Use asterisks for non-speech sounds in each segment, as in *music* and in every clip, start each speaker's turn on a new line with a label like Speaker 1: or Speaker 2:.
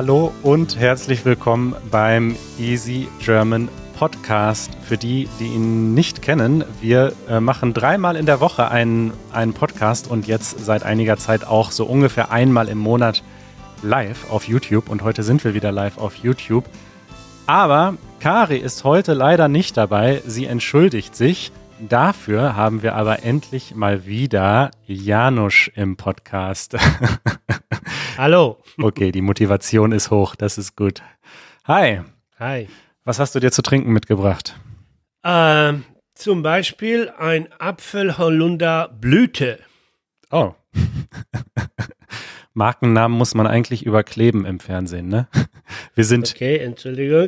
Speaker 1: Hallo und herzlich willkommen beim Easy German Podcast. Für die, die ihn nicht kennen, wir äh, machen dreimal in der Woche einen, einen Podcast und jetzt seit einiger Zeit auch so ungefähr einmal im Monat live auf YouTube. Und heute sind wir wieder live auf YouTube. Aber Kari ist heute leider nicht dabei. Sie entschuldigt sich. Dafür haben wir aber endlich mal wieder Janusz im Podcast. *laughs*
Speaker 2: Hallo.
Speaker 1: Okay, die Motivation ist hoch, das ist gut. Hi.
Speaker 2: Hi.
Speaker 1: Was hast du dir zu trinken mitgebracht?
Speaker 2: Ähm, zum Beispiel ein Apfelholunder Blüte.
Speaker 1: Oh. *laughs* Markennamen muss man eigentlich überkleben im Fernsehen, ne? Wir sind
Speaker 2: okay,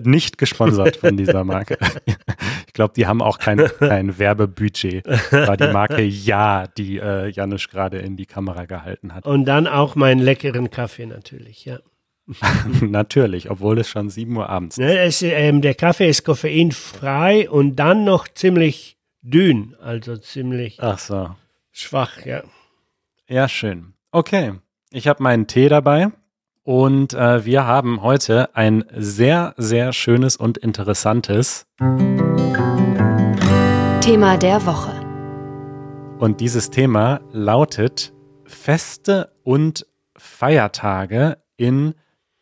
Speaker 1: nicht gesponsert von dieser Marke. *laughs* Ich glaube, die haben auch kein, *laughs* kein Werbebudget. War die Marke Ja, die äh, Janusz gerade in die Kamera gehalten hat.
Speaker 2: Und dann auch meinen leckeren Kaffee natürlich, ja. *laughs*
Speaker 1: natürlich, obwohl es schon 7 Uhr abends ist.
Speaker 2: Ne, es, ähm, der Kaffee ist koffeinfrei und dann noch ziemlich dünn, also ziemlich
Speaker 1: Ach so.
Speaker 2: schwach, ja.
Speaker 1: Ja, schön. Okay, ich habe meinen Tee dabei und äh, wir haben heute ein sehr, sehr schönes und interessantes
Speaker 3: Thema der Woche.
Speaker 1: Und dieses Thema lautet Feste und Feiertage in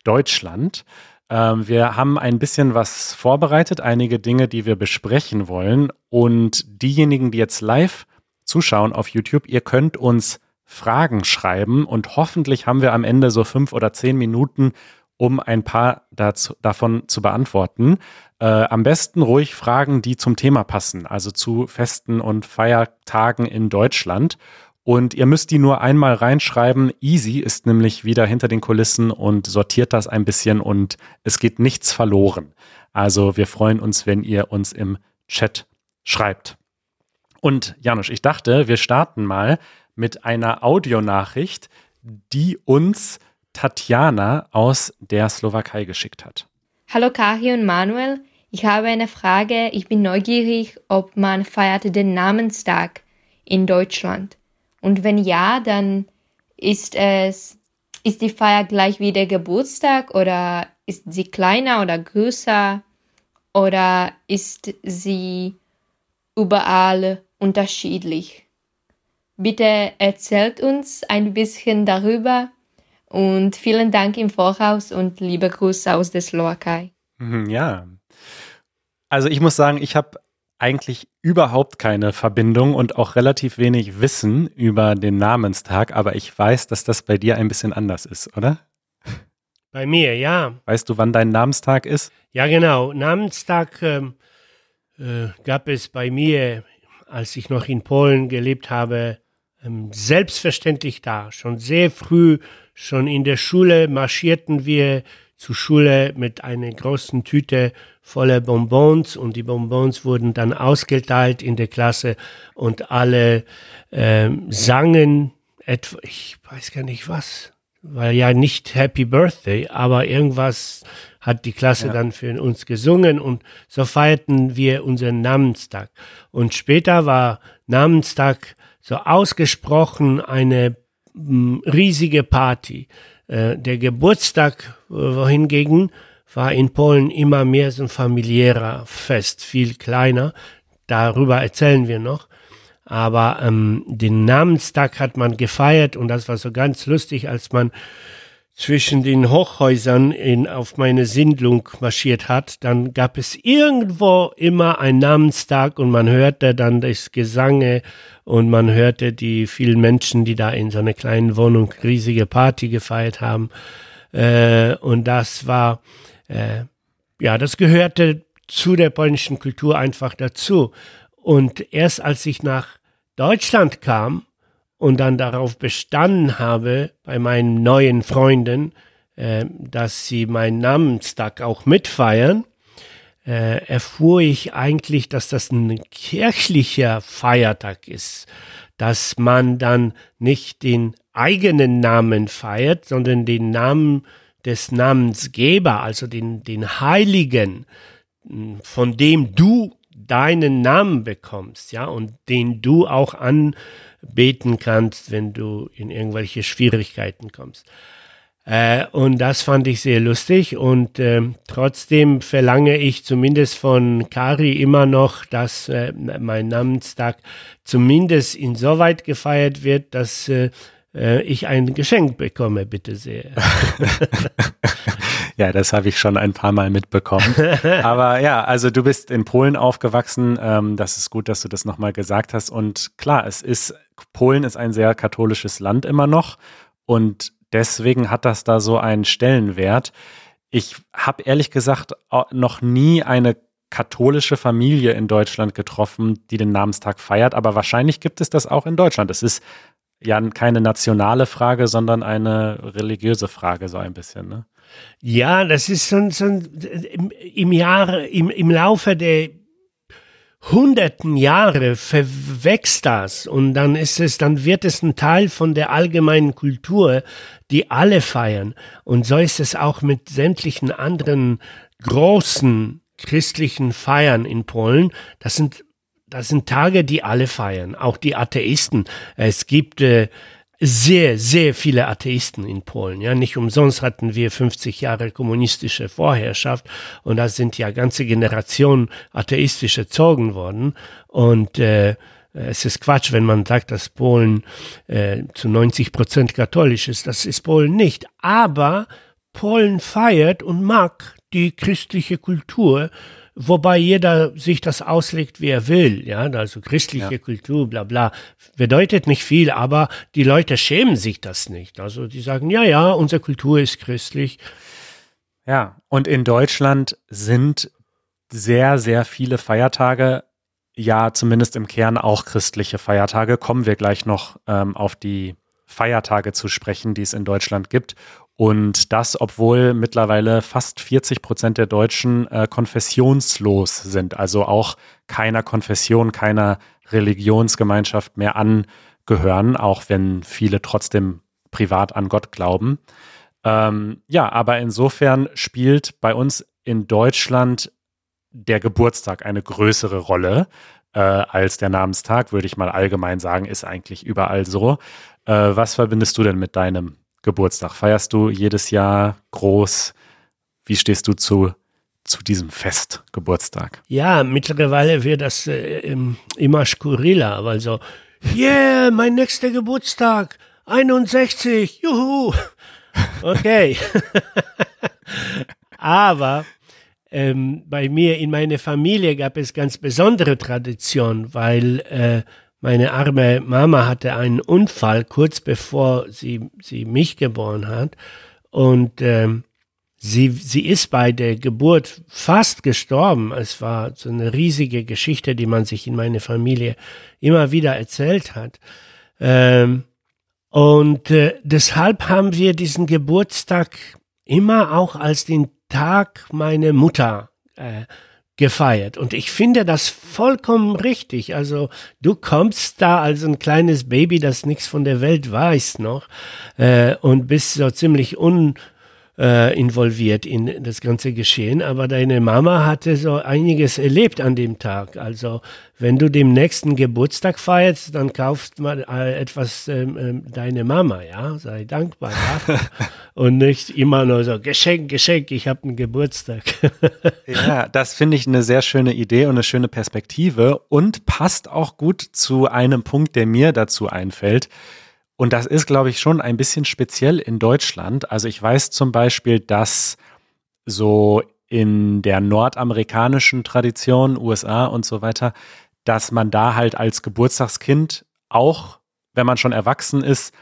Speaker 1: Deutschland. Ähm, wir haben ein bisschen was vorbereitet, einige Dinge, die wir besprechen wollen. Und diejenigen, die jetzt live zuschauen auf YouTube, ihr könnt uns Fragen schreiben und hoffentlich haben wir am Ende so fünf oder zehn Minuten, um ein paar dazu, davon zu beantworten. Äh, am besten ruhig Fragen, die zum Thema passen, also zu Festen und Feiertagen in Deutschland. Und ihr müsst die nur einmal reinschreiben. Easy ist nämlich wieder hinter den Kulissen und sortiert das ein bisschen und es geht nichts verloren. Also wir freuen uns, wenn ihr uns im Chat schreibt. Und Janusz, ich dachte, wir starten mal mit einer Audionachricht, die uns Tatjana aus der Slowakei geschickt hat.
Speaker 4: Hallo Kari und Manuel, ich habe eine Frage. Ich bin neugierig, ob man feiert den Namenstag in Deutschland. Und wenn ja, dann ist es, ist die Feier gleich wie der Geburtstag oder ist sie kleiner oder größer oder ist sie überall unterschiedlich? Bitte erzählt uns ein bisschen darüber und vielen Dank im Voraus und liebe Grüße aus der Slowakei.
Speaker 1: Mhm, ja. Also ich muss sagen, ich habe eigentlich überhaupt keine Verbindung und auch relativ wenig Wissen über den Namenstag, aber ich weiß, dass das bei dir ein bisschen anders ist, oder?
Speaker 2: Bei mir, ja.
Speaker 1: Weißt du, wann dein Namenstag ist?
Speaker 2: Ja, genau. Namenstag ähm, äh, gab es bei mir, als ich noch in Polen gelebt habe, selbstverständlich da. Schon sehr früh, schon in der Schule marschierten wir zur Schule mit einer großen Tüte voller Bonbons und die Bonbons wurden dann ausgeteilt in der Klasse und alle ähm, sangen etwa, ich weiß gar nicht was, weil ja nicht Happy Birthday, aber irgendwas hat die Klasse ja. dann für uns gesungen und so feierten wir unseren Namenstag. Und später war Namenstag so ausgesprochen eine m, mm, riesige Party. Äh, der Geburtstag äh, wohingegen war in Polen immer mehr so ein familiärer Fest, viel kleiner. Darüber erzählen wir noch. Aber ähm, den Namenstag hat man gefeiert und das war so ganz lustig, als man zwischen den Hochhäusern in, auf meine Siedlung marschiert hat, dann gab es irgendwo immer einen Namenstag und man hörte dann das Gesange und man hörte die vielen Menschen, die da in so einer kleinen Wohnung riesige Party gefeiert haben. Äh, und das war, äh, ja, das gehörte zu der polnischen Kultur einfach dazu. Und erst als ich nach Deutschland kam, und dann darauf bestanden habe bei meinen neuen Freunden, äh, dass sie meinen Namenstag auch mitfeiern, äh, erfuhr ich eigentlich, dass das ein kirchlicher Feiertag ist, dass man dann nicht den eigenen Namen feiert, sondern den Namen des Namensgeber, also den, den Heiligen, von dem du deinen Namen bekommst, ja, und den du auch an beten kannst, wenn du in irgendwelche Schwierigkeiten kommst. Äh, und das fand ich sehr lustig und äh, trotzdem verlange ich zumindest von Kari immer noch, dass äh, mein Namenstag zumindest insoweit gefeiert wird, dass äh, ich ein Geschenk bekomme, bitte sehr. *laughs*
Speaker 1: ja, das habe ich schon ein paar Mal mitbekommen. *laughs* Aber ja, also du bist in Polen aufgewachsen. Ähm, das ist gut, dass du das nochmal gesagt hast. Und klar, es ist, Polen ist ein sehr katholisches Land immer noch. Und deswegen hat das da so einen Stellenwert. Ich habe ehrlich gesagt noch nie eine katholische Familie in Deutschland getroffen, die den Namenstag feiert, aber wahrscheinlich gibt es das auch in Deutschland. Es ist ja keine nationale Frage, sondern eine religiöse Frage, so ein bisschen. Ne?
Speaker 2: Ja, das ist so, so im, im Jahr, im, im Laufe der hunderten Jahre verwächst das und dann ist es, dann wird es ein Teil von der allgemeinen Kultur, die alle feiern. Und so ist es auch mit sämtlichen anderen großen christlichen Feiern in Polen. Das sind das sind Tage, die alle feiern, auch die Atheisten. Es gibt äh, sehr, sehr viele Atheisten in Polen. Ja, nicht umsonst hatten wir 50 Jahre kommunistische Vorherrschaft und da sind ja ganze Generationen atheistisch erzogen worden. Und äh, es ist Quatsch, wenn man sagt, dass Polen äh, zu 90 Prozent katholisch ist. Das ist Polen nicht. Aber Polen feiert und mag die christliche Kultur wobei jeder sich das auslegt, wie er will. Ja, also christliche ja. Kultur, bla bla, bedeutet nicht viel, aber die Leute schämen sich das nicht. Also die sagen, ja, ja, unsere Kultur ist christlich.
Speaker 1: Ja, und in Deutschland sind sehr, sehr viele Feiertage, ja, zumindest im Kern auch christliche Feiertage. Kommen wir gleich noch ähm, auf die Feiertage zu sprechen, die es in Deutschland gibt. Und das, obwohl mittlerweile fast 40 Prozent der Deutschen äh, konfessionslos sind, also auch keiner Konfession, keiner Religionsgemeinschaft mehr angehören, auch wenn viele trotzdem privat an Gott glauben. Ähm, ja, aber insofern spielt bei uns in Deutschland der Geburtstag eine größere Rolle äh, als der Namenstag, würde ich mal allgemein sagen, ist eigentlich überall so. Äh, was verbindest du denn mit deinem Geburtstag? Feierst du jedes Jahr groß? Wie stehst du zu, zu diesem Fest, Geburtstag?
Speaker 2: Ja, mittlerweile wird das äh, immer skurriler, weil so, yeah, mein nächster Geburtstag, 61, juhu. Okay. *laughs* Aber ähm, bei mir in meiner Familie gab es ganz besondere Tradition, weil äh, meine arme Mama hatte einen Unfall kurz bevor sie, sie mich geboren hat. Und ähm, sie, sie ist bei der Geburt fast gestorben. Es war so eine riesige Geschichte, die man sich in meiner Familie immer wieder erzählt hat. Ähm, und äh, deshalb haben wir diesen Geburtstag immer auch als den Tag meiner Mutter äh, gefeiert. Und ich finde das vollkommen richtig. Also du kommst da als ein kleines Baby, das nichts von der Welt weiß noch äh, und bist so ziemlich un äh, involviert in das ganze Geschehen. Aber deine Mama hatte so einiges erlebt an dem Tag. Also wenn du dem nächsten Geburtstag feierst, dann kaufst mal äh, etwas ähm, ähm, deine Mama, ja, sei dankbar dafür. *laughs* und nicht immer nur so Geschenk, Geschenk, ich habe einen Geburtstag. *laughs*
Speaker 1: ja, das finde ich eine sehr schöne Idee und eine schöne Perspektive und passt auch gut zu einem Punkt, der mir dazu einfällt. Und das ist, glaube ich, schon ein bisschen speziell in Deutschland. Also ich weiß zum Beispiel, dass so in der nordamerikanischen Tradition, USA und so weiter, dass man da halt als Geburtstagskind auch, wenn man schon erwachsen ist,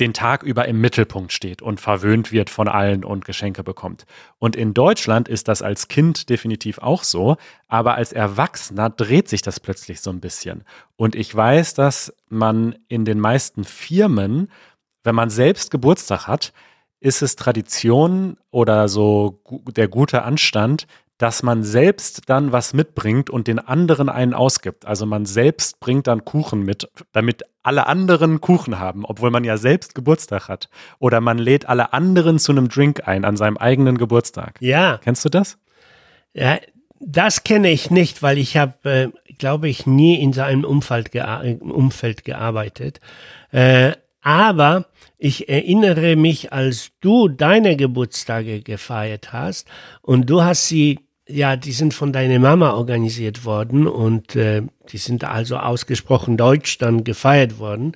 Speaker 1: den Tag über im Mittelpunkt steht und verwöhnt wird von allen und Geschenke bekommt. Und in Deutschland ist das als Kind definitiv auch so, aber als Erwachsener dreht sich das plötzlich so ein bisschen. Und ich weiß, dass man in den meisten Firmen, wenn man selbst Geburtstag hat, ist es Tradition oder so der gute Anstand, dass man selbst dann was mitbringt und den anderen einen ausgibt. Also man selbst bringt dann Kuchen mit, damit alle anderen Kuchen haben, obwohl man ja selbst Geburtstag hat. Oder man lädt alle anderen zu einem Drink ein an seinem eigenen Geburtstag.
Speaker 2: Ja.
Speaker 1: Kennst du das?
Speaker 2: Ja, das kenne ich nicht, weil ich habe, äh, glaube ich, nie in so einem Umfeld, gea Umfeld gearbeitet. Äh, aber ich erinnere mich, als du deine Geburtstage gefeiert hast und du hast sie, ja, die sind von deiner Mama organisiert worden und äh, die sind also ausgesprochen deutsch dann gefeiert worden.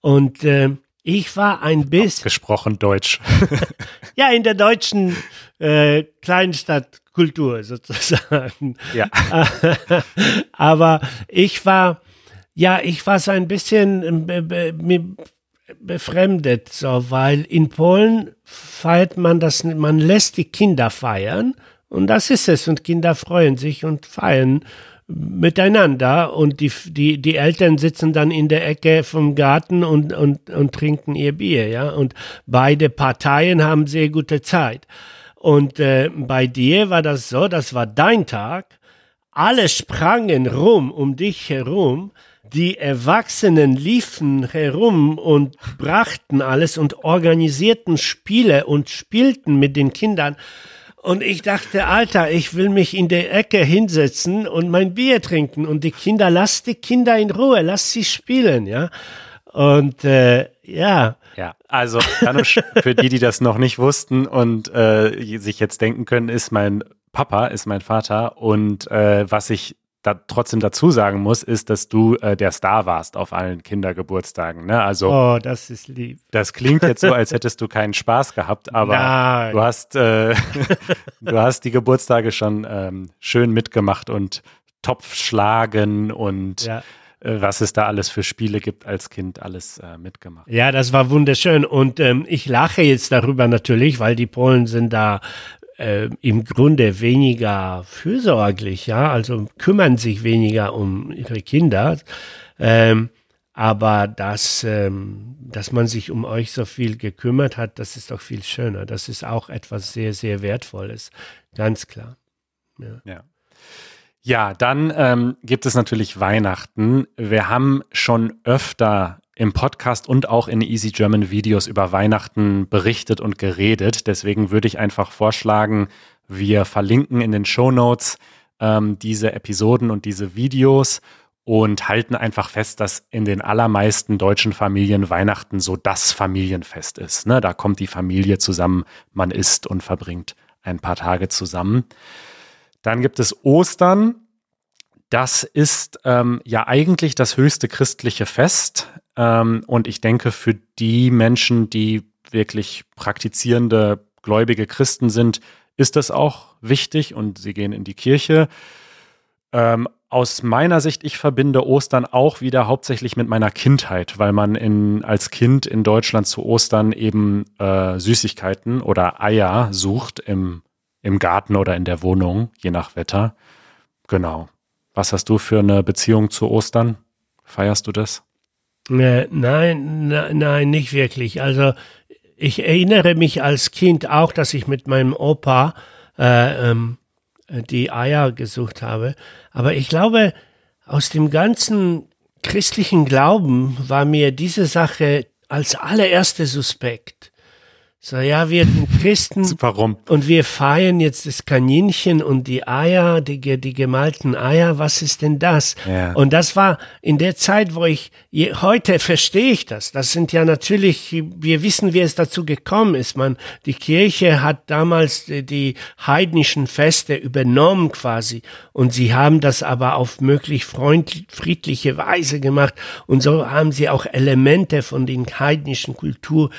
Speaker 2: Und äh, ich war ein bisschen.
Speaker 1: Gesprochen Deutsch. *laughs*
Speaker 2: ja, in der deutschen äh, Kleinstadtkultur sozusagen.
Speaker 1: Ja. *laughs*
Speaker 2: Aber ich war, ja, ich war so ein bisschen be, be, befremdet, so, weil in Polen feiert man das, man lässt die Kinder feiern und das ist es und Kinder freuen sich und feiern miteinander und die, die, die Eltern sitzen dann in der Ecke vom Garten und, und, und trinken ihr Bier, ja. Und beide Parteien haben sehr gute Zeit. Und äh, bei dir war das so, das war dein Tag. Alle sprangen rum um dich herum. Die Erwachsenen liefen herum und brachten alles und organisierten Spiele und spielten mit den Kindern. Und ich dachte, Alter, ich will mich in der Ecke hinsetzen und mein Bier trinken. Und die Kinder, lass die Kinder in Ruhe, lass sie spielen, ja. Und äh, ja.
Speaker 1: Ja, also Janusz, für die, die das noch nicht wussten und äh, sich jetzt denken können, ist mein Papa, ist mein Vater. Und äh, was ich da trotzdem dazu sagen muss, ist, dass du äh, der Star warst auf allen Kindergeburtstagen. Ne? Also,
Speaker 2: oh, das ist lieb.
Speaker 1: Das klingt jetzt so, als hättest du keinen Spaß gehabt, aber
Speaker 2: Nein.
Speaker 1: du hast, äh, *laughs* du hast die Geburtstage schon ähm, schön mitgemacht und Topf schlagen und ja. äh, was es da alles für Spiele gibt als Kind, alles äh, mitgemacht.
Speaker 2: Ja, das war wunderschön und ähm, ich lache jetzt darüber natürlich, weil die Polen sind da äh, im Grunde weniger fürsorglich, ja, also kümmern sich weniger um ihre Kinder. Ähm, aber dass, ähm, dass man sich um euch so viel gekümmert hat, das ist doch viel schöner. Das ist auch etwas sehr, sehr Wertvolles. Ganz klar.
Speaker 1: Ja. ja. ja dann ähm, gibt es natürlich Weihnachten. Wir haben schon öfter im Podcast und auch in Easy German Videos über Weihnachten berichtet und geredet. Deswegen würde ich einfach vorschlagen, wir verlinken in den Show Notes ähm, diese Episoden und diese Videos und halten einfach fest, dass in den allermeisten deutschen Familien Weihnachten so das Familienfest ist. Ne? Da kommt die Familie zusammen, man isst und verbringt ein paar Tage zusammen. Dann gibt es Ostern. Das ist ähm, ja eigentlich das höchste christliche Fest. Ähm, und ich denke, für die Menschen, die wirklich praktizierende, gläubige Christen sind, ist das auch wichtig und sie gehen in die Kirche. Ähm, aus meiner Sicht, ich verbinde Ostern auch wieder hauptsächlich mit meiner Kindheit, weil man in, als Kind in Deutschland zu Ostern eben äh, Süßigkeiten oder Eier sucht im, im Garten oder in der Wohnung, je nach Wetter. Genau. Was hast du für eine Beziehung zu Ostern? Feierst du das?
Speaker 2: Äh, nein, nein, nein, nicht wirklich. Also ich erinnere mich als Kind auch, dass ich mit meinem Opa äh, ähm, die Eier gesucht habe. Aber ich glaube, aus dem ganzen christlichen Glauben war mir diese Sache als allererste suspekt. So, ja, wir sind Christen. *laughs*
Speaker 1: Warum?
Speaker 2: Und wir feiern jetzt das Kaninchen und die Eier, die, die gemalten Eier. Was ist denn das? Ja. Und das war in der Zeit, wo ich, heute verstehe ich das. Das sind ja natürlich, wir wissen, wie es dazu gekommen ist. Man, die Kirche hat damals die, die heidnischen Feste übernommen quasi. Und sie haben das aber auf möglich freundlich, friedliche Weise gemacht. Und so haben sie auch Elemente von den heidnischen Kultur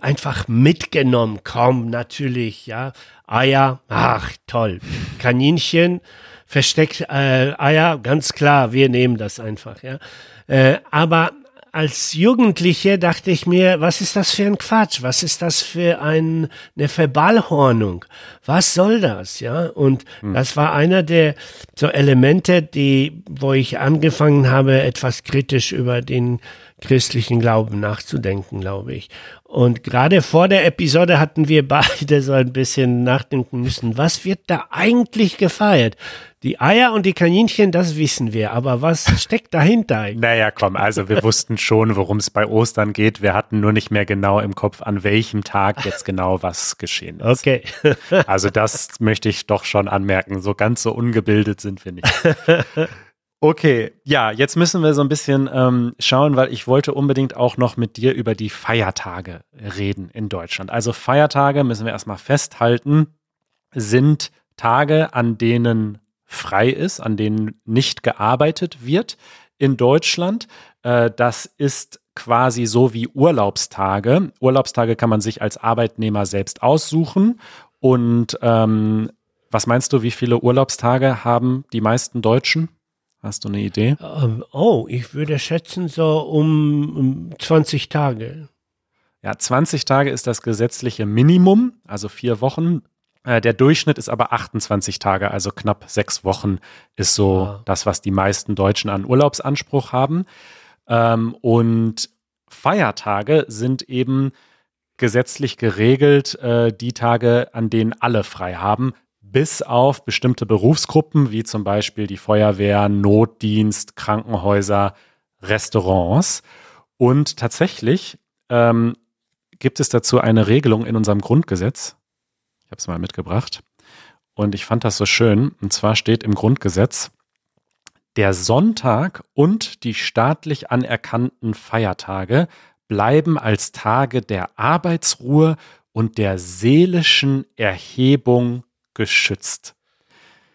Speaker 2: einfach mitgenommen. Komm, natürlich, ja. Eier, ach, toll. Kaninchen, versteckt äh, Eier, ganz klar, wir nehmen das einfach, ja. Äh, aber als Jugendliche dachte ich mir, was ist das für ein Quatsch? Was ist das für ein, eine Verballhornung? Was soll das? Ja, und hm. das war einer der so Elemente, die, wo ich angefangen habe, etwas kritisch über den christlichen Glauben nachzudenken, glaube ich. Und gerade vor der Episode hatten wir beide so ein bisschen nachdenken müssen, was wird da eigentlich gefeiert? Die Eier und die Kaninchen, das wissen wir, aber was steckt dahinter?
Speaker 1: Naja, komm, also wir wussten schon, worum es bei Ostern geht. Wir hatten nur nicht mehr genau im Kopf, an welchem Tag jetzt genau was geschehen ist.
Speaker 2: Okay.
Speaker 1: also das möchte ich doch schon anmerken. So ganz so ungebildet sind wir nicht. *laughs* Okay, ja, jetzt müssen wir so ein bisschen ähm, schauen, weil ich wollte unbedingt auch noch mit dir über die Feiertage reden in Deutschland. Also Feiertage müssen wir erstmal festhalten, sind Tage, an denen frei ist, an denen nicht gearbeitet wird in Deutschland. Äh, das ist quasi so wie Urlaubstage. Urlaubstage kann man sich als Arbeitnehmer selbst aussuchen. Und ähm, was meinst du, wie viele Urlaubstage haben die meisten Deutschen? Hast du eine Idee?
Speaker 2: Ähm, oh, ich würde schätzen so um, um 20 Tage.
Speaker 1: Ja, 20 Tage ist das gesetzliche Minimum, also vier Wochen. Äh, der Durchschnitt ist aber 28 Tage, also knapp sechs Wochen ist so ah. das, was die meisten Deutschen an Urlaubsanspruch haben. Ähm, und Feiertage sind eben gesetzlich geregelt, äh, die Tage, an denen alle frei haben bis auf bestimmte Berufsgruppen, wie zum Beispiel die Feuerwehr, Notdienst, Krankenhäuser, Restaurants. Und tatsächlich ähm, gibt es dazu eine Regelung in unserem Grundgesetz. Ich habe es mal mitgebracht. Und ich fand das so schön. Und zwar steht im Grundgesetz, der Sonntag und die staatlich anerkannten Feiertage bleiben als Tage der Arbeitsruhe und der seelischen Erhebung geschützt.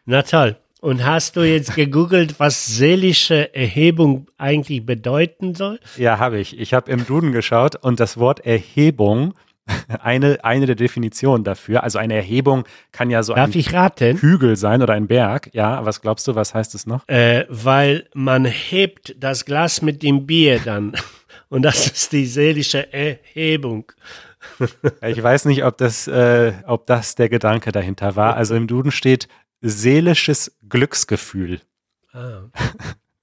Speaker 2: Na toll. Und hast du jetzt gegoogelt, was seelische Erhebung eigentlich bedeuten soll?
Speaker 1: Ja, habe ich. Ich habe im Duden geschaut und das Wort Erhebung, *laughs* eine, eine der Definitionen dafür, also eine Erhebung kann ja so
Speaker 2: Darf ein
Speaker 1: Hügel sein oder ein Berg. Ja, was glaubst du, was heißt es noch?
Speaker 2: Äh, weil man hebt das Glas mit dem Bier dann. *laughs* Und das ist die seelische Erhebung.
Speaker 1: Ich weiß nicht, ob das, äh, ob das der Gedanke dahinter war. Also im Duden steht seelisches Glücksgefühl.
Speaker 2: Ah,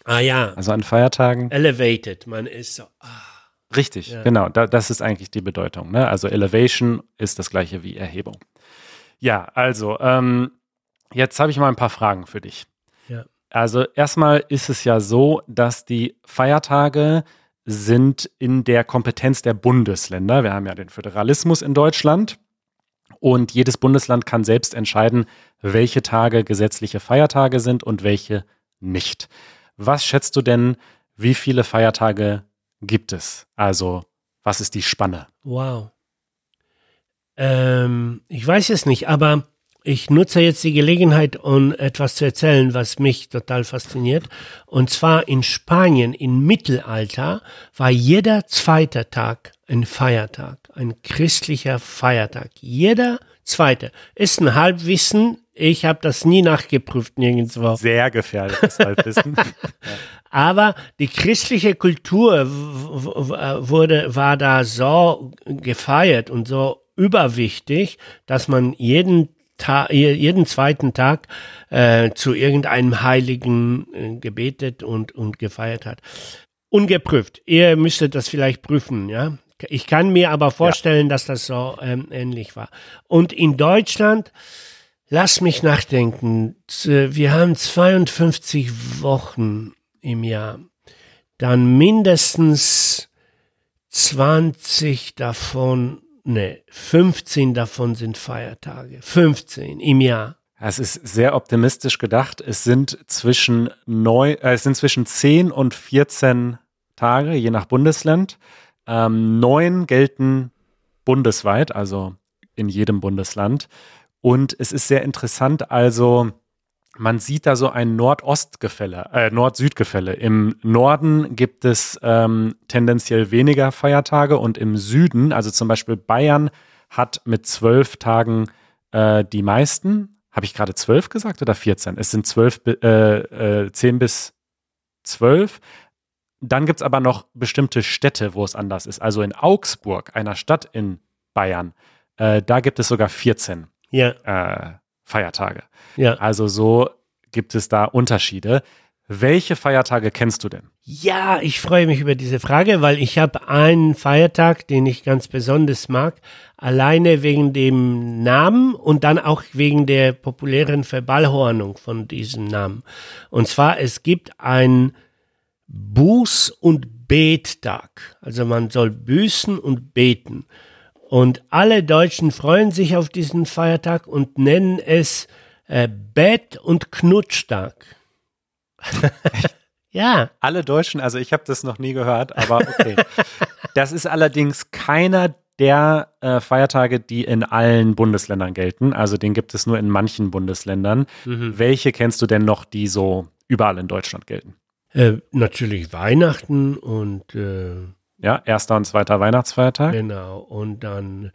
Speaker 2: ah ja.
Speaker 1: Also an Feiertagen.
Speaker 2: Elevated, man ist so. Ah.
Speaker 1: Richtig, ja. genau. Da, das ist eigentlich die Bedeutung. Ne? Also Elevation ist das gleiche wie Erhebung. Ja, also ähm, jetzt habe ich mal ein paar Fragen für dich.
Speaker 2: Ja.
Speaker 1: Also erstmal ist es ja so, dass die Feiertage sind in der Kompetenz der Bundesländer. Wir haben ja den Föderalismus in Deutschland und jedes Bundesland kann selbst entscheiden, welche Tage gesetzliche Feiertage sind und welche nicht. Was schätzt du denn, wie viele Feiertage gibt es? Also, was ist die Spanne?
Speaker 2: Wow. Ähm, ich weiß es nicht, aber ich nutze jetzt die Gelegenheit, um etwas zu erzählen, was mich total fasziniert. Und zwar in Spanien im Mittelalter war jeder zweite Tag ein Feiertag, ein christlicher Feiertag. Jeder zweite. Ist ein Halbwissen. Ich habe das nie nachgeprüft nirgendwo.
Speaker 1: Sehr gefährliches *laughs* Halbwissen.
Speaker 2: Aber die christliche Kultur wurde, war da so gefeiert und so überwichtig, dass man jeden Ta jeden zweiten Tag äh, zu irgendeinem Heiligen äh, gebetet und, und gefeiert hat. Ungeprüft. Ihr müsstet das vielleicht prüfen, ja. Ich kann mir aber vorstellen, ja. dass das so ähm, ähnlich war. Und in Deutschland, lass mich nachdenken, wir haben 52 Wochen im Jahr. Dann mindestens 20 davon Nee, 15 davon sind Feiertage. 15 im Jahr.
Speaker 1: Es ist sehr optimistisch gedacht. Es sind zwischen, neun, äh, es sind zwischen 10 und 14 Tage, je nach Bundesland. Ähm, neun gelten bundesweit, also in jedem Bundesland. Und es ist sehr interessant, also man sieht da so ein Nord-Ost-Gefälle, äh, Nord-Süd-Gefälle. Im Norden gibt es ähm, tendenziell weniger Feiertage und im Süden, also zum Beispiel Bayern, hat mit zwölf Tagen äh, die meisten. Habe ich gerade zwölf gesagt oder 14? Es sind zwölf, äh, äh, zehn bis zwölf. Dann gibt es aber noch bestimmte Städte, wo es anders ist. Also in Augsburg, einer Stadt in Bayern, äh, da gibt es sogar 14
Speaker 2: ja.
Speaker 1: Feiertage.
Speaker 2: Ja.
Speaker 1: Also so gibt es da Unterschiede. Welche Feiertage kennst du denn?
Speaker 2: Ja, ich freue mich über diese Frage, weil ich habe einen Feiertag, den ich ganz besonders mag, alleine wegen dem Namen und dann auch wegen der populären Verballhornung von diesem Namen. Und zwar, es gibt einen Buß- und Bettag. Also man soll büßen und beten. Und alle Deutschen freuen sich auf diesen Feiertag und nennen es äh, Bett- und Knutschtag. *laughs* ja.
Speaker 1: Alle Deutschen, also ich habe das noch nie gehört, aber okay. *laughs* das ist allerdings keiner der äh, Feiertage, die in allen Bundesländern gelten. Also den gibt es nur in manchen Bundesländern.
Speaker 2: Mhm.
Speaker 1: Welche kennst du denn noch, die so überall in Deutschland gelten?
Speaker 2: Äh, natürlich Weihnachten und äh,
Speaker 1: Ja, erster und zweiter Weihnachtsfeiertag.
Speaker 2: genau. Und dann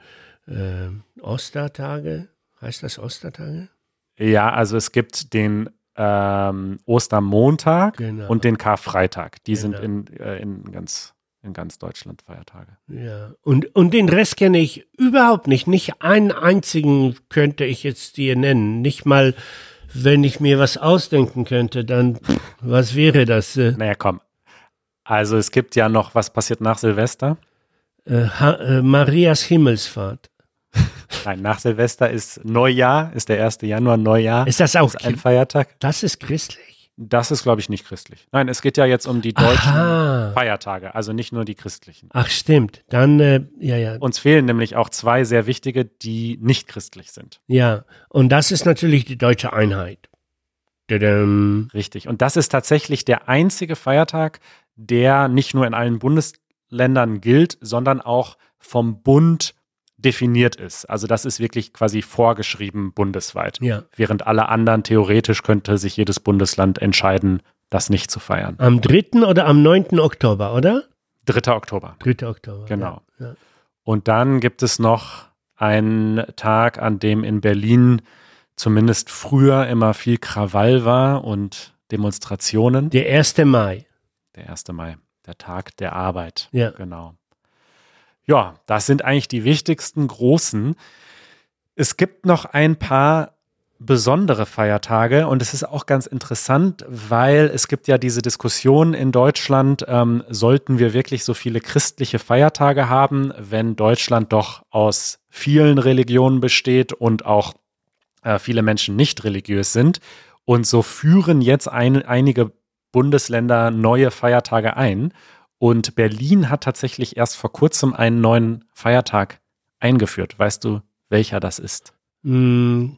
Speaker 2: äh, Ostertage. Heißt das Ostertage?
Speaker 1: Ja, also es gibt den ähm, Ostermontag
Speaker 2: Genau.
Speaker 1: und den Karfreitag. Die
Speaker 2: Genau.
Speaker 1: sind in, äh, in, ganz, in ganz Deutschland Feiertage.
Speaker 2: Ja. Und, und den Rest kenne ich überhaupt nicht. Nicht einen einzigen könnte ich jetzt dir nennen. Nicht mal, wenn ich mir was ausdenken könnte, dann, pff, was wäre das? Äh,
Speaker 1: Naja, komm. Also es gibt ja noch, was passiert nach Silvester?
Speaker 2: äh, äh, Marias Himmelsfahrt. *laughs*
Speaker 1: Nein, nach Silvester ist Neujahr, ist der 1. Januar Neujahr.
Speaker 2: Ist das auch
Speaker 1: ist ein Feiertag.
Speaker 2: Das ist christlich.
Speaker 1: Das ist, glaube ich, nicht christlich. Nein, es geht ja jetzt um die deutschen
Speaker 2: Aha.
Speaker 1: Feiertage, also nicht nur die christlichen.
Speaker 2: Ach, stimmt. Dann, äh, ja, ja.
Speaker 1: Uns fehlen nämlich auch zwei sehr wichtige, die nicht christlich sind.
Speaker 2: Ja. Und das ist natürlich die deutsche Einheit.
Speaker 1: Richtig. Und das ist tatsächlich der einzige Feiertag, der nicht nur in allen Bundesländern gilt, sondern auch vom Bund definiert ist. Also das ist wirklich quasi vorgeschrieben bundesweit.
Speaker 2: Ja.
Speaker 1: Während alle anderen theoretisch könnte sich jedes Bundesland entscheiden, das nicht zu feiern.
Speaker 2: Am 3. oder am 9. Oktober, oder?
Speaker 1: 3. Oktober.
Speaker 2: 3. Oktober.
Speaker 1: Genau.
Speaker 2: Ja. Ja.
Speaker 1: Und dann gibt es noch einen Tag, an dem in Berlin zumindest früher immer viel Krawall war und Demonstrationen.
Speaker 2: Der 1. Mai.
Speaker 1: Der 1. Mai, der Tag der Arbeit.
Speaker 2: Ja.
Speaker 1: Genau. Ja, das sind eigentlich die wichtigsten großen. Es gibt noch ein paar besondere Feiertage und es ist auch ganz interessant, weil es gibt ja diese Diskussion in Deutschland, ähm, sollten wir wirklich so viele christliche Feiertage haben, wenn Deutschland doch aus vielen Religionen besteht und auch äh, viele Menschen nicht religiös sind. Und so führen jetzt ein, einige Bundesländer neue Feiertage ein. Und Berlin hat tatsächlich erst vor kurzem einen neuen Feiertag eingeführt. Weißt du, welcher das ist?
Speaker 2: Hm,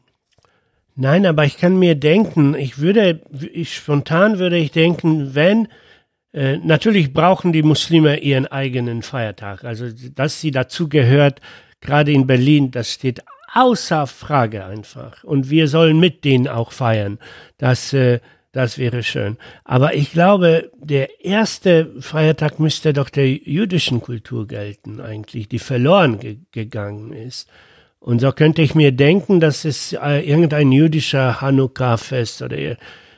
Speaker 2: nein, aber ich kann mir denken, ich würde, ich spontan würde ich denken, wenn, äh, natürlich brauchen die Muslime ihren eigenen Feiertag. Also, dass sie dazu gehört, gerade in Berlin, das steht außer Frage einfach. Und wir sollen mit denen auch feiern. Das, äh, das wäre schön. Aber ich glaube, der erste Feiertag müsste doch der jüdischen Kultur gelten, eigentlich, die verloren ge gegangen ist. Und so könnte ich mir denken, dass es äh, irgendein jüdischer Hanukkah-Fest oder ir-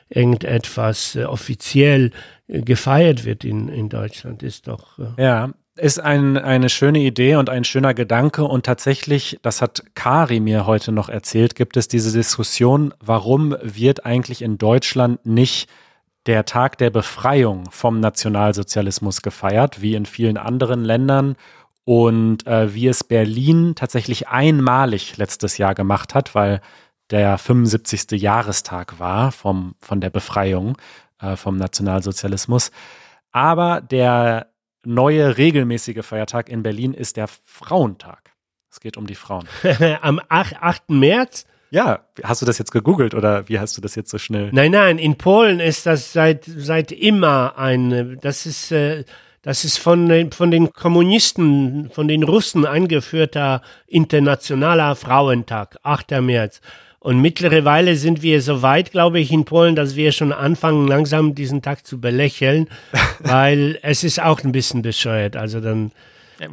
Speaker 2: irgendetwas äh, offiziell äh, gefeiert wird in, in Deutschland, ist doch.
Speaker 1: Ja, ist ein, eine schöne Idee und ein schöner Gedanke. Und tatsächlich, das hat Kari mir heute noch erzählt, gibt es diese Diskussion, warum wird eigentlich in Deutschland nicht der Tag der Befreiung vom Nationalsozialismus gefeiert, wie in vielen anderen Ländern. Und äh, wie es Berlin tatsächlich einmalig letztes Jahr gemacht hat, weil der 75. Jahrestag war vom, von der Befreiung äh, vom Nationalsozialismus. Aber der neue regelmäßige Feiertag in Berlin ist der Frauentag. Es geht um die Frauen. *laughs*
Speaker 2: Am 8, 8. März?
Speaker 1: Ja, hast du das jetzt gegoogelt oder wie hast du das jetzt so schnell?
Speaker 2: Nein, nein, in Polen ist das seit, seit immer ein, das ist, äh, das ist von, den- von den Kommunisten, von den Russen eingeführter internationaler Frauentag, 8. März. Und mittlerweile sind wir so weit, glaube ich, in Polen, dass wir schon anfangen, langsam diesen Tag zu belächeln, *laughs* weil es ist auch ein bisschen bescheuert. Also dann,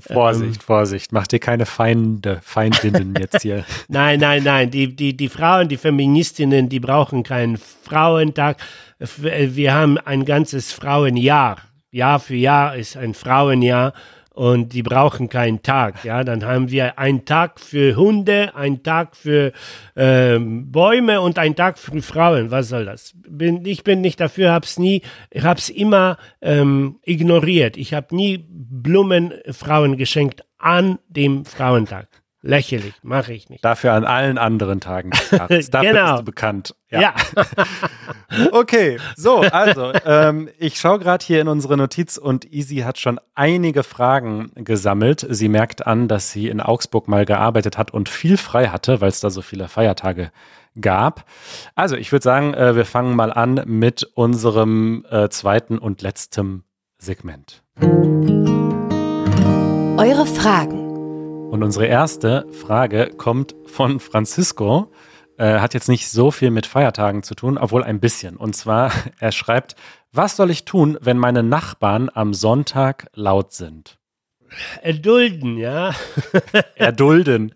Speaker 1: Vorsicht, Vorsicht, mach dir keine Feinde, Feindinnen *laughs* jetzt hier.
Speaker 2: Nein, nein, nein. Die, die, die Frauen, die Feministinnen, die brauchen keinen Frauentag. F- Wir haben ein ganzes Frauenjahr. Jahr für Jahr ist ein Frauenjahr und die brauchen keinen Tag. Ja, dann haben wir einen Tag für Hunde, einen Tag für ähm, Bäume und einen Tag für Frauen. Was soll das? Bin, ich bin nicht dafür, hab's nie, hab's immer ähm, ignoriert. Ich habe nie Blumen Frauen geschenkt an dem Frauentag. Lächerlich, mache ich nicht.
Speaker 1: Dafür an allen anderen Tagen. Ja, *laughs* dafür
Speaker 2: Genau.
Speaker 1: bist du bekannt.
Speaker 2: Ja. *laughs*
Speaker 1: Okay, so, also, ähm, ich schaue gerade hier in unsere Notiz und Easy hat schon einige Fragen gesammelt. Sie merkt an, dass sie in Augsburg mal gearbeitet hat und viel frei hatte, weil es da so viele Feiertage gab. Also ich würde sagen, äh, wir fangen mal an mit unserem äh, zweiten und letzten Segment.
Speaker 3: Eure Fragen.
Speaker 1: Und unsere erste Frage kommt von Francisco. Äh, hat jetzt nicht so viel mit Feiertagen zu tun, obwohl ein bisschen. Und zwar, *laughs* er schreibt, was soll ich tun, wenn meine Nachbarn am Sonntag laut sind?
Speaker 2: Erdulden, ja. *laughs*
Speaker 1: Erdulden.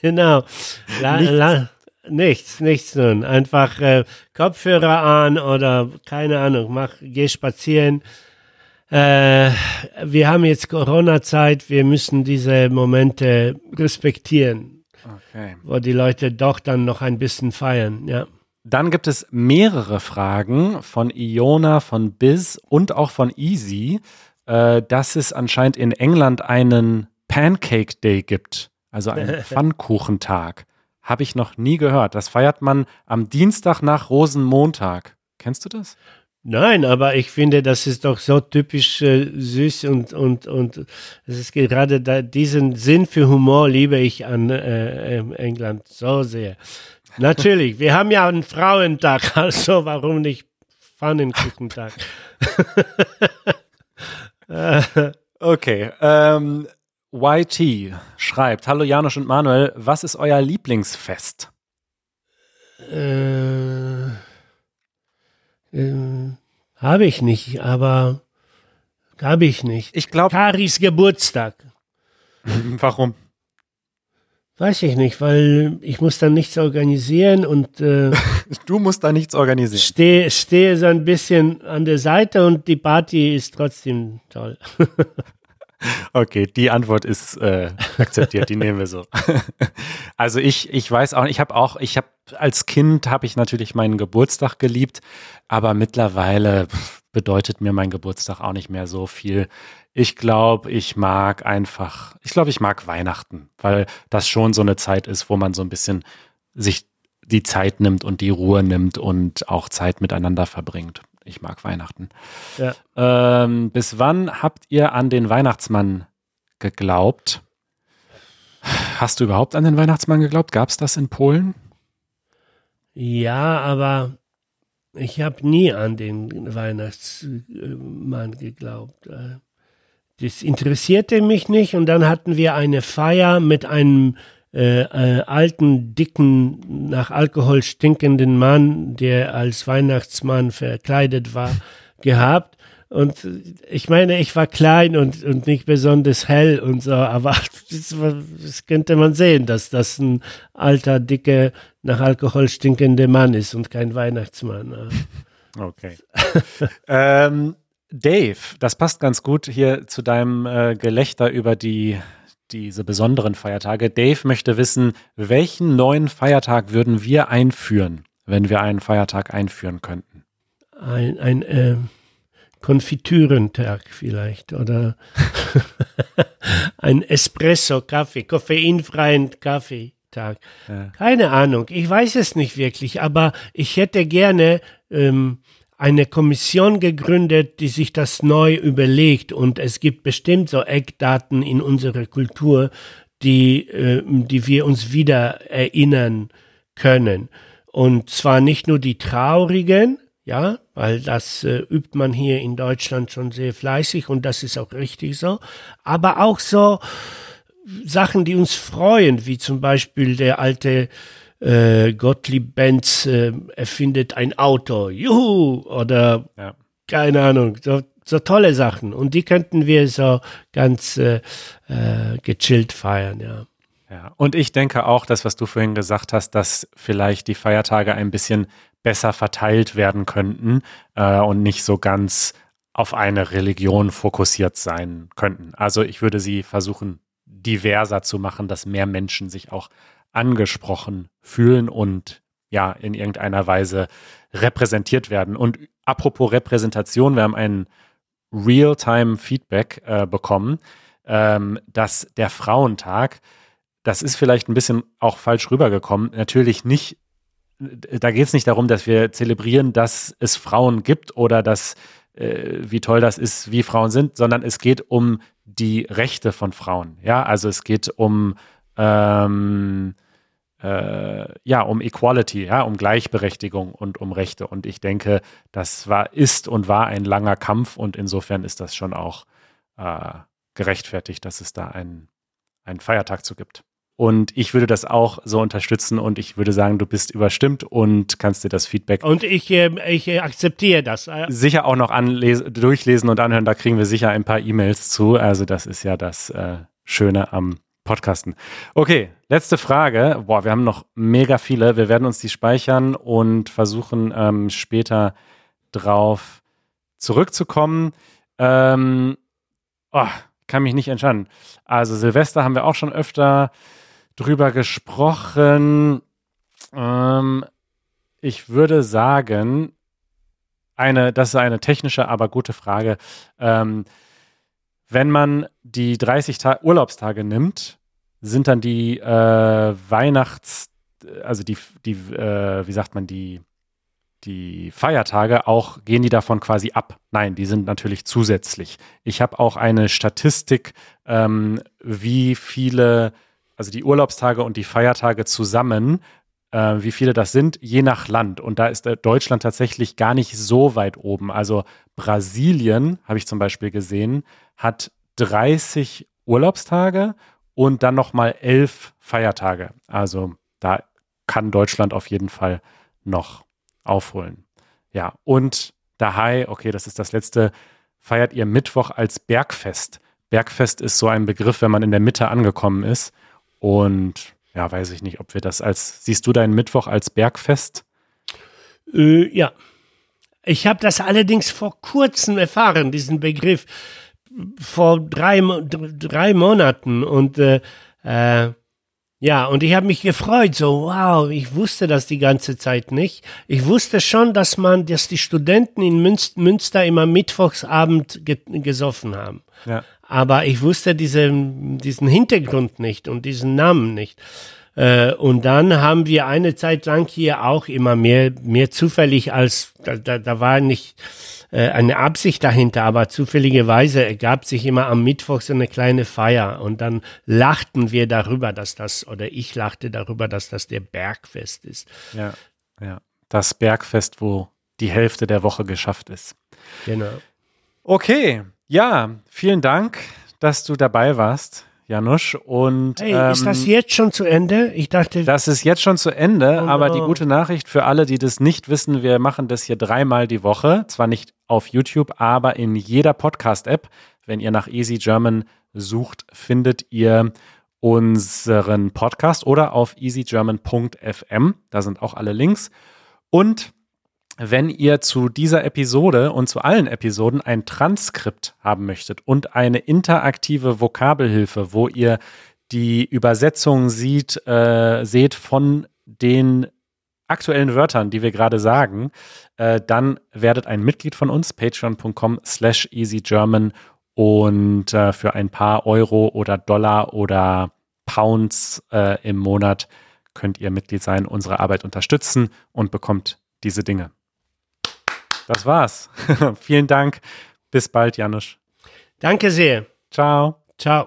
Speaker 2: genau. La, nichts. La, nichts, nichts nun. Einfach äh, Kopfhörer an oder keine Ahnung, mach, geh spazieren. Äh, wir haben jetzt Corona-Zeit, wir müssen diese Momente respektieren, okay. wo die Leute doch dann noch ein bisschen feiern, ja.
Speaker 1: Dann gibt es mehrere Fragen von Iona, von Biz und auch von Easy, äh, dass es anscheinend in England einen Pancake Day gibt, also einen *laughs* Pfannkuchentag. Habe ich noch nie gehört. Das feiert man am Dienstag nach Rosenmontag. Kennst du das?
Speaker 2: Nein, aber ich finde, das ist doch so typisch äh, süß und, und, und es ist gerade da, diesen Sinn für Humor liebe ich an äh, England so sehr. Natürlich, wir haben ja einen Frauentag, *laughs* also warum nicht Pfannenkuchentag? *laughs*
Speaker 1: okay, ähm, YT schreibt, Hallo Janusz und Manuel, was ist euer Lieblingsfest?
Speaker 2: Äh ähm, habe ich nicht, aber habe ich nicht.
Speaker 1: Ich glaube.
Speaker 2: Karis Geburtstag. *laughs*
Speaker 1: Warum?
Speaker 2: Weiß ich nicht, weil ich muss dann nichts organisieren und äh, *laughs*
Speaker 1: du musst da nichts organisieren.
Speaker 2: Stehe, stehe so ein bisschen an der Seite und die Party ist trotzdem toll. *laughs*
Speaker 1: Okay, die Antwort ist äh, akzeptiert, die nehmen wir so. Also ich, ich weiß auch, ich habe auch, ich habe als Kind habe ich natürlich meinen Geburtstag geliebt, aber mittlerweile bedeutet mir mein Geburtstag auch nicht mehr so viel. Ich glaube, ich mag einfach, ich glaube, ich mag Weihnachten, weil das schon so eine Zeit ist, wo man so ein bisschen sich die Zeit nimmt und die Ruhe nimmt und auch Zeit miteinander verbringt ich mag Weihnachten. Ja. Ähm, bis wann habt ihr an den Weihnachtsmann geglaubt? Hast du überhaupt an den Weihnachtsmann geglaubt? Gab es das in Polen?
Speaker 2: Ja, aber ich habe nie an den Weihnachtsmann geglaubt. Äh, das interessierte mich nicht und dann hatten wir eine Feier mit einem äh, äh, alten, dicken, nach Alkohol stinkenden Mann, der als Weihnachtsmann verkleidet war, gehabt. Und ich meine, ich war klein und, und nicht besonders hell und so, aber *laughs* das, das könnte man sehen, dass das ein alter, dicker, nach Alkohol stinkender Mann ist und kein Weihnachtsmann.
Speaker 1: Okay. *laughs* ähm, Dave, das passt ganz gut hier zu deinem äh, Gelächter über die diese besonderen Feiertage. Dave möchte wissen, welchen neuen Feiertag würden wir einführen, wenn wir einen Feiertag einführen könnten?
Speaker 2: Ein, ein äh, Konfitürentag vielleicht oder *laughs* ein Espresso-Kaffee, koffeinfreien Kaffeetag. Ja. Keine Ahnung, ich weiß es nicht wirklich, aber ich hätte gerne ähm, eine Kommission gegründet, die sich das neu überlegt und es gibt bestimmt so Eckdaten in unserer Kultur, die, äh, die wir uns wieder erinnern können. Und zwar nicht nur die traurigen, ja, weil das äh, übt man hier in Deutschland schon sehr fleißig und das ist auch richtig so, aber auch so Sachen, die uns freuen, wie zum Beispiel der alte äh, Gottlieb Benz äh, erfindet ein Auto, juhu, oder ja. keine Ahnung, so, so tolle Sachen. Und die könnten wir so ganz äh, äh, gechillt feiern, ja.
Speaker 1: Ja, und ich denke auch, das, was du vorhin gesagt hast, dass vielleicht die Feiertage ein bisschen besser verteilt werden könnten äh, und nicht so ganz auf eine Religion fokussiert sein könnten. Also ich würde sie versuchen, diverser zu machen, dass mehr Menschen sich auch angesprochen fühlen und ja, in irgendeiner Weise repräsentiert werden. Und apropos Repräsentation, wir haben ein Real-Time-Feedback äh, bekommen, ähm, dass der Frauentag, das ist vielleicht ein bisschen auch falsch rübergekommen, natürlich nicht, da geht es nicht darum, dass wir zelebrieren, dass es Frauen gibt oder dass, äh, wie toll das ist, wie Frauen sind, sondern es geht um die Rechte von Frauen. Ja, also es geht um ähm, äh, ja, um Equality, ja, um Gleichberechtigung und um Rechte. Und ich denke, das war, ist und war ein langer Kampf und insofern ist das schon auch äh, gerechtfertigt, dass es da einen, einen Feiertag zu gibt. Und ich würde das auch so unterstützen und ich würde sagen, du bist überstimmt und kannst dir das Feedback.
Speaker 2: Und ich, äh, ich äh, akzeptiere das.
Speaker 1: Sicher auch noch anlesen, durchlesen und anhören. Da kriegen wir sicher ein paar E-Mails zu. Also, das ist ja das äh, Schöne am Podcasten. Okay, letzte Frage. Boah, wir haben noch mega viele. Wir werden uns die speichern und versuchen ähm, später drauf zurückzukommen. Ähm, oh, kann mich nicht entscheiden. Also Silvester haben wir auch schon öfter drüber gesprochen. Ähm, ich würde sagen, eine, das ist eine technische, aber gute Frage. Ähm, wenn man die 30 Ta Urlaubstage nimmt, sind dann die äh, Weihnachts-, also die, die äh, wie sagt man, die, die Feiertage auch, gehen die davon quasi ab? Nein, die sind natürlich zusätzlich. Ich habe auch eine Statistik, ähm, wie viele also die Urlaubstage und die Feiertage zusammen, äh, wie viele das sind, je nach Land. Und da ist äh, Deutschland tatsächlich gar nicht so weit oben. Also Brasilien, habe ich zum Beispiel gesehen, hat 30 Urlaubstage und dann nochmal elf Feiertage. Also da kann Deutschland auf jeden Fall noch aufholen. Ja, und Dahai, okay, das ist das letzte, feiert ihr Mittwoch als Bergfest. Bergfest ist so ein Begriff, wenn man in der Mitte angekommen ist. Und ja, weiß ich nicht, ob wir das als, siehst du deinen Mittwoch als Bergfest?
Speaker 2: Äh, ja. Ich habe das allerdings vor kurzem erfahren, diesen Begriff, vor drei, drei Monaten. Und äh, äh, ja, und ich habe mich gefreut, so, wow, ich wusste das die ganze Zeit nicht. Ich wusste schon, dass man, dass die Studenten in Münster immer Mittwochsabend ge gesoffen haben. Ja. Aber ich wusste diesen, diesen Hintergrund nicht und diesen Namen nicht. Äh, und dann haben wir eine Zeit lang hier auch immer mehr, mehr zufällig als, da, da, da war nicht, äh, eine Absicht dahinter, aber zufälligerweise ergab sich immer am Mittwoch so eine kleine Feier und dann lachten wir darüber, dass das, oder ich lachte darüber, dass das der Bergfest ist.
Speaker 1: Ja, ja. Das Bergfest, wo die Hälfte der Woche geschafft ist.
Speaker 2: Genau.
Speaker 1: Okay, ja, vielen Dank, dass du dabei warst. Janusz. Und
Speaker 2: hey, ähm, ist das ähm, jetzt schon zu Ende? Ich dachte.
Speaker 1: Das ist jetzt schon zu Ende, oh, aber die gute Nachricht für alle, die das nicht wissen, wir machen das hier dreimal die Woche. Zwar nicht auf YouTube, aber in jeder Podcast-App. Wenn ihr nach Easy German sucht, findet ihr unseren Podcast oder auf easygerman.fm. Da sind auch alle Links. Und wenn ihr zu dieser Episode und zu allen Episoden ein Transkript haben möchtet und eine interaktive Vokabelhilfe, wo ihr die Übersetzung sieht, äh, seht von den aktuellen Wörtern, die wir gerade sagen, äh, dann werdet ein Mitglied von uns, patreon.com slash easygerman und äh, für ein paar Euro oder Dollar oder Pounds äh, im Monat könnt ihr Mitglied sein, unsere Arbeit unterstützen und bekommt diese Dinge. Das war's. *laughs* Vielen Dank. Bis bald, Janusz.
Speaker 2: Danke sehr.
Speaker 1: Ciao.
Speaker 2: Ciao.